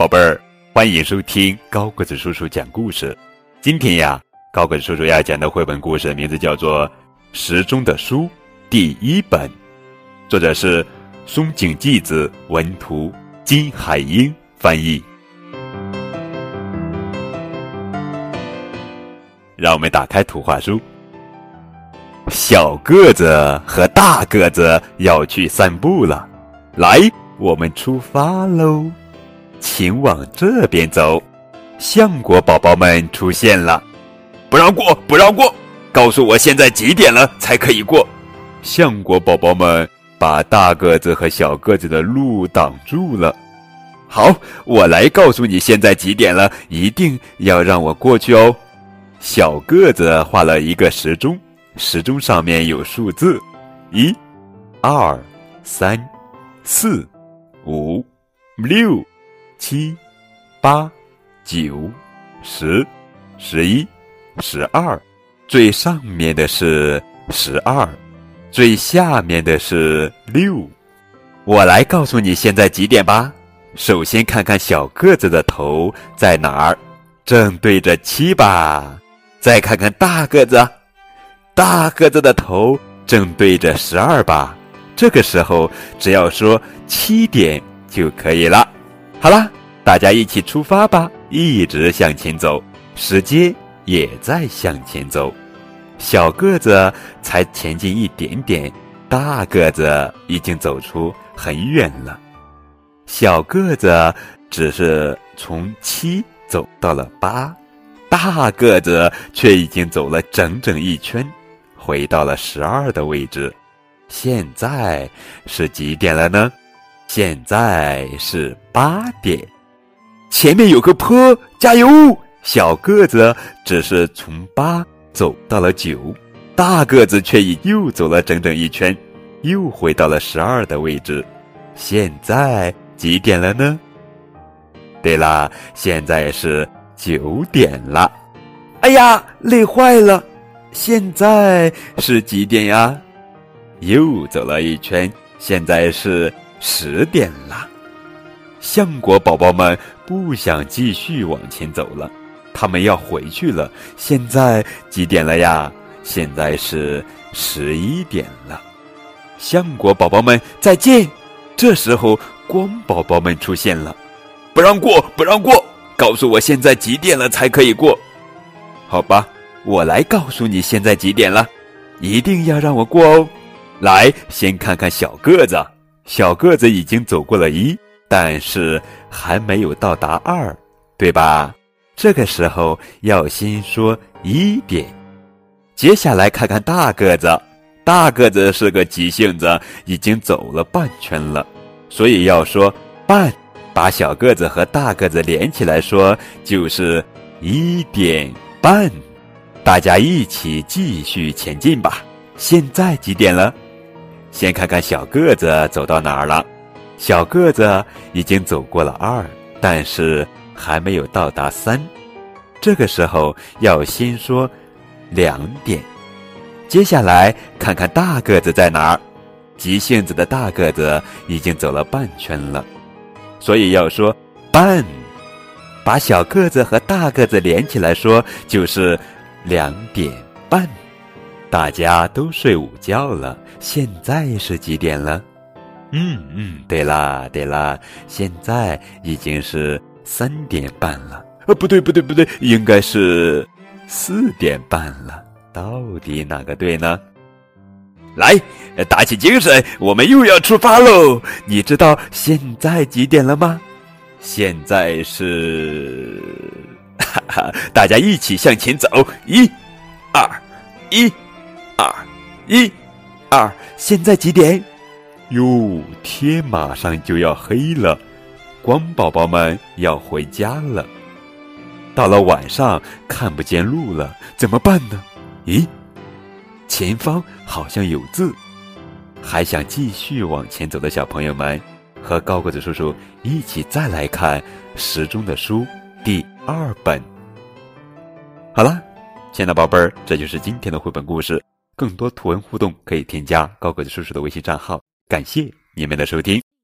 宝贝儿，欢迎收听高个子叔叔讲故事。今天呀，高个子叔叔要讲的绘本故事名字叫做《时钟的书》第一本，作者是松井纪子，文图金海英翻译。让我们打开图画书。小个子和大个子要去散步了，来，我们出发喽！请往这边走。橡果宝宝们出现了，不让过，不让过！告诉我现在几点了才可以过？橡果宝宝们把大个子和小个子的路挡住了。好，我来告诉你现在几点了，一定要让我过去哦。小个子画了一个时钟。时钟上面有数字，一、二、三、四、五、六、七、八、九、十、十一、十二。最上面的是十二，最下面的是六。我来告诉你现在几点吧。首先看看小个子的头在哪儿，正对着七吧。再看看大个子。大个子的头正对着十二吧，这个时候只要说七点就可以了。好了，大家一起出发吧，一直向前走，时间也在向前走。小个子才前进一点点，大个子已经走出很远了。小个子只是从七走到了八，大个子却已经走了整整一圈。回到了十二的位置，现在是几点了呢？现在是八点。前面有个坡，加油！小个子只是从八走到了九，大个子却已又走了整整一圈，又回到了十二的位置。现在几点了呢？对啦，现在是九点了。哎呀，累坏了。现在是几点呀？又走了一圈，现在是十点了。橡果宝宝们不想继续往前走了，他们要回去了。现在几点了呀？现在是十一点了。橡果宝宝们再见。这时候，光宝宝们出现了，不让过，不让过！告诉我现在几点了才可以过？好吧。我来告诉你现在几点了，一定要让我过哦。来，先看看小个子，小个子已经走过了一，但是还没有到达二，对吧？这个时候要先说一点。接下来看看大个子，大个子是个急性子，已经走了半圈了，所以要说半，把小个子和大个子连起来说，就是一点半。大家一起继续前进吧。现在几点了？先看看小个子走到哪儿了。小个子已经走过了二，但是还没有到达三。这个时候要先说两点。接下来看看大个子在哪儿。急性子的大个子已经走了半圈了，所以要说半。把小个子和大个子连起来说，就是。两点半，大家都睡午觉了。现在是几点了？嗯嗯，对啦对啦，现在已经是三点半了。呃，不对不对不对，应该是四点半了。到底哪个对呢？来，打起精神，我们又要出发喽！你知道现在几点了吗？现在是。哈哈，大家一起向前走，一、二、一、二、一、二。现在几点？哟，天马上就要黑了，光宝宝们要回家了。到了晚上看不见路了，怎么办呢？咦，前方好像有字。还想继续往前走的小朋友们，和高个子叔叔一起再来看时钟的书。第二本，好了，亲爱的宝贝儿，这就是今天的绘本故事。更多图文互动可以添加高个子叔叔的微信账号。感谢你们的收听。